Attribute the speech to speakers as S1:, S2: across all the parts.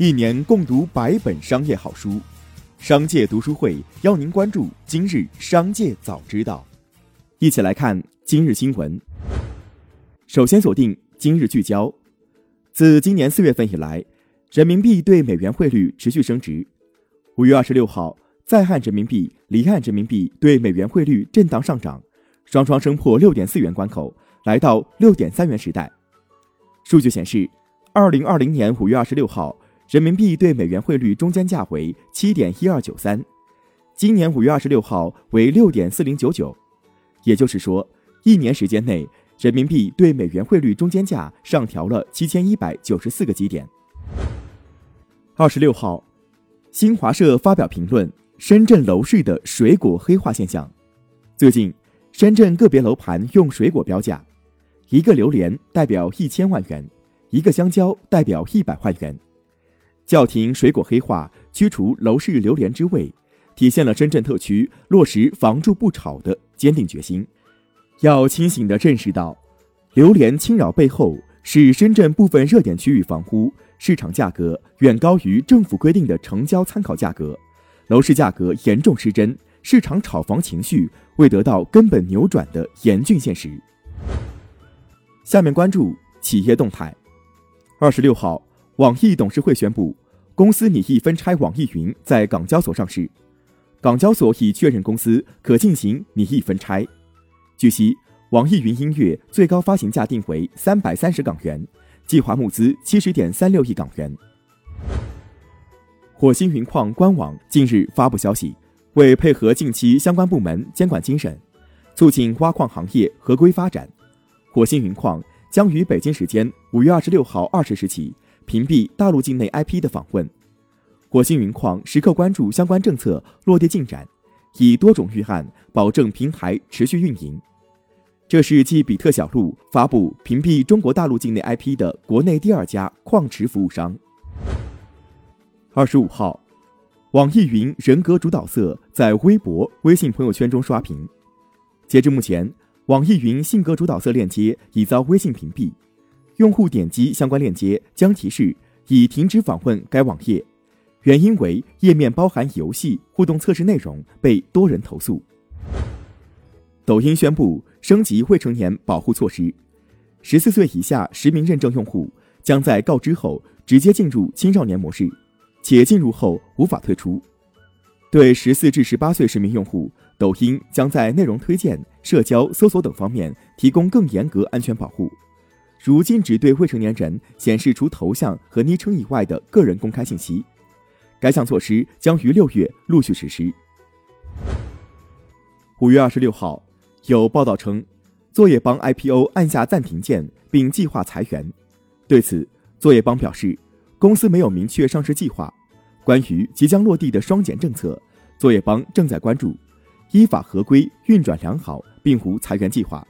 S1: 一年共读百本商业好书，商界读书会邀您关注今日商界早知道。一起来看今日新闻。首先锁定今日聚焦。自今年四月份以来，人民币对美元汇率持续升值。五月二十六号，在岸人民币、离岸人民币对美元汇率震荡上涨，双双升破六点四元关口，来到六点三元时代。数据显示，二零二零年五月二十六号。人民币对美元汇率中间价为七点一二九三，今年五月二十六号为六点四零九九，也就是说，一年时间内，人民币对美元汇率中间价上调了七千一百九十四个基点。二十六号，新华社发表评论：深圳楼市的水果黑化现象。最近，深圳个别楼盘用水果标价，一个榴莲代表一千万元，一个香蕉代表一百万元。叫停水果黑化，驱除楼市榴莲之味，体现了深圳特区落实“房住不炒”的坚定决心。要清醒地认识到，榴莲侵扰背后是深圳部分热点区域房屋市场价格远高于政府规定的成交参考价格，楼市价格严重失真，市场炒房情绪未得到根本扭转的严峻现实。下面关注企业动态。二十六号。网易董事会宣布，公司拟议分拆网易云在港交所上市，港交所已确认公司可进行拟议分拆。据悉，网易云音乐最高发行价定为三百三十港元，计划募资七十点三六亿港元。火星云矿官网近日发布消息，为配合近期相关部门监管精神，促进挖矿行业合规发展，火星云矿将于北京时间五月二十六号二十时起。屏蔽大陆境内 IP 的访问，火星云矿时刻关注相关政策落地进展，以多种预案保证平台持续运营。这是继比特小路发布屏蔽中国大陆境内 IP 的国内第二家矿池服务商。二十五号，网易云人格主导色在微博、微信朋友圈中刷屏。截至目前，网易云性格主导色链接已遭微信屏蔽。用户点击相关链接将提示已停止访问该网页，原因为页面包含游戏互动测试内容，被多人投诉。抖音宣布升级未成年保护措施，十四岁以下实名认证用户将在告知后直接进入青少年模式，且进入后无法退出。对十四至十八岁实名用户，抖音将在内容推荐、社交搜索等方面提供更严格安全保护。如禁止对未成年人显示除头像和昵称以外的个人公开信息，该项措施将于六月陆续实施。五月二十六号，有报道称，作业帮 IPO 按下暂停键，并计划裁员。对此，作业帮表示，公司没有明确上市计划。关于即将落地的双减政策，作业帮正在关注，依法合规、运转良好，并无裁员计划。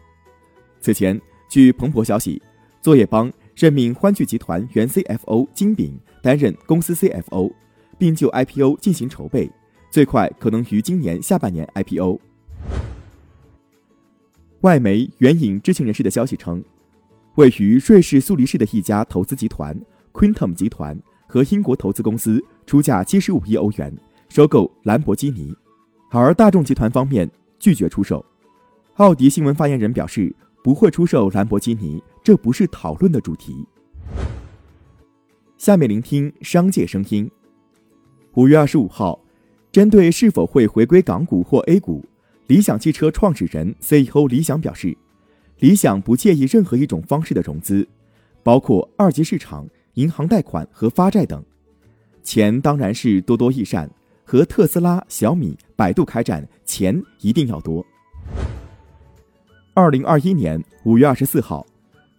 S1: 此前，据彭博消息。作业帮任命欢聚集团原 CFO 金炳担任公司 CFO，并就 IPO 进行筹备，最快可能于今年下半年 IPO。外媒援引知情人士的消息称，位于瑞士苏黎世的一家投资集团 Quintum 集团和英国投资公司出价七十五亿欧元收购兰博基尼，而大众集团方面拒绝出售。奥迪新闻发言人表示。不会出售兰博基尼，这不是讨论的主题。下面聆听商界声音。五月二十五号，针对是否会回归港股或 A 股，理想汽车创始人 CEO 李想表示，理想不介意任何一种方式的融资，包括二级市场、银行贷款和发债等。钱当然是多多益善，和特斯拉、小米、百度开战，钱一定要多。二零二一年五月二十四号，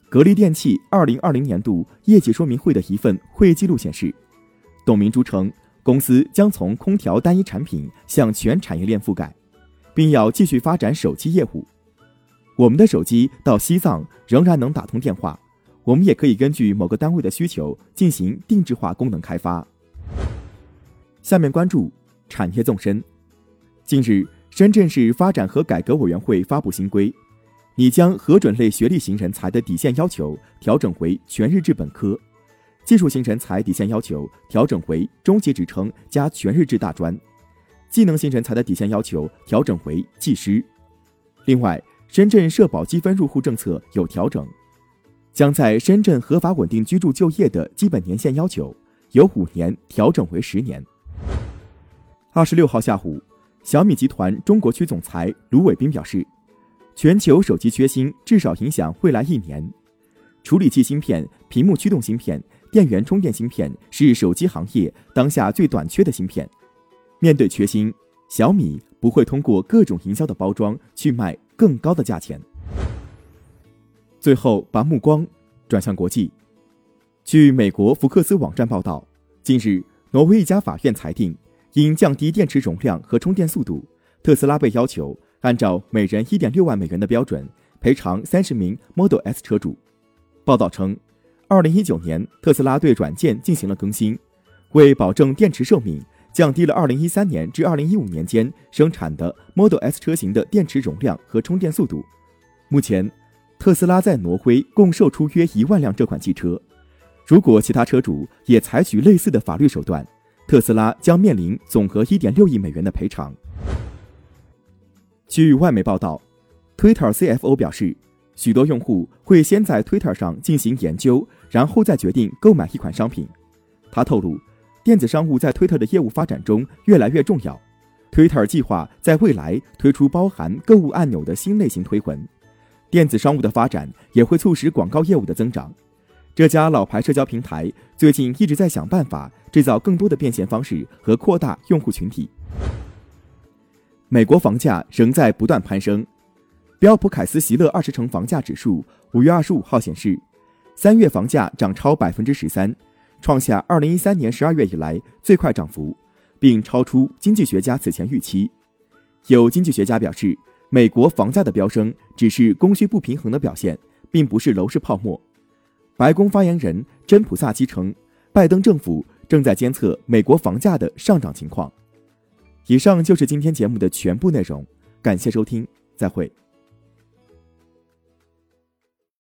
S1: 格力电器二零二零年度业绩说明会的一份会议记录显示，董明珠称，公司将从空调单一产品向全产业链覆盖，并要继续发展手机业务。我们的手机到西藏仍然能打通电话，我们也可以根据某个单位的需求进行定制化功能开发。下面关注产业纵深。近日，深圳市发展和改革委员会发布新规。拟将核准类学历型人才的底线要求调整为全日制本科，技术型人才底线要求调整为中级职称加全日制大专，技能型人才的底线要求调整为技师。另外，深圳社保积分入户政策有调整，将在深圳合法稳定居住就业的基本年限要求由五年调整为十年。二十六号下午，小米集团中国区总裁卢伟斌表示，全球手机缺芯至少影响未来一年，处理器芯片、屏幕驱动芯片。电源充电芯片是手机行业当下最短缺的芯片。面对缺芯，小米不会通过各种营销的包装去卖更高的价钱。最后，把目光转向国际。据美国福克斯网站报道，近日，挪威一家法院裁定，因降低电池容量和充电速度，特斯拉被要求按照每人一点六万美元的标准赔偿三十名 Model S 车主。报道称。二零一九年，特斯拉对软件进行了更新，为保证电池寿命，降低了二零一三年至二零一五年间生产的 Model S 车型的电池容量和充电速度。目前，特斯拉在挪威共售出约一万辆这款汽车。如果其他车主也采取类似的法律手段，特斯拉将面临总额一点六亿美元的赔偿。据外媒报道，Twitter CFO 表示。许多用户会先在 Twitter 上进行研究，然后再决定购买一款商品。他透露，电子商务在 Twitter 的业务发展中越来越重要。Twitter 计划在未来推出包含购物按钮的新类型推文。电子商务的发展也会促使广告业务的增长。这家老牌社交平台最近一直在想办法制造更多的变现方式和扩大用户群体。美国房价仍在不断攀升。标普凯斯席勒二十城房价指数五月二十五号显示，三月房价涨超百分之十三，创下二零一三年十二月以来最快涨幅，并超出经济学家此前预期。有经济学家表示，美国房价的飙升只是供需不平衡的表现，并不是楼市泡沫。白宫发言人珍普萨基称，拜登政府正在监测美国房价的上涨情况。以上就是今天节目的全部内容，感谢收听，再会。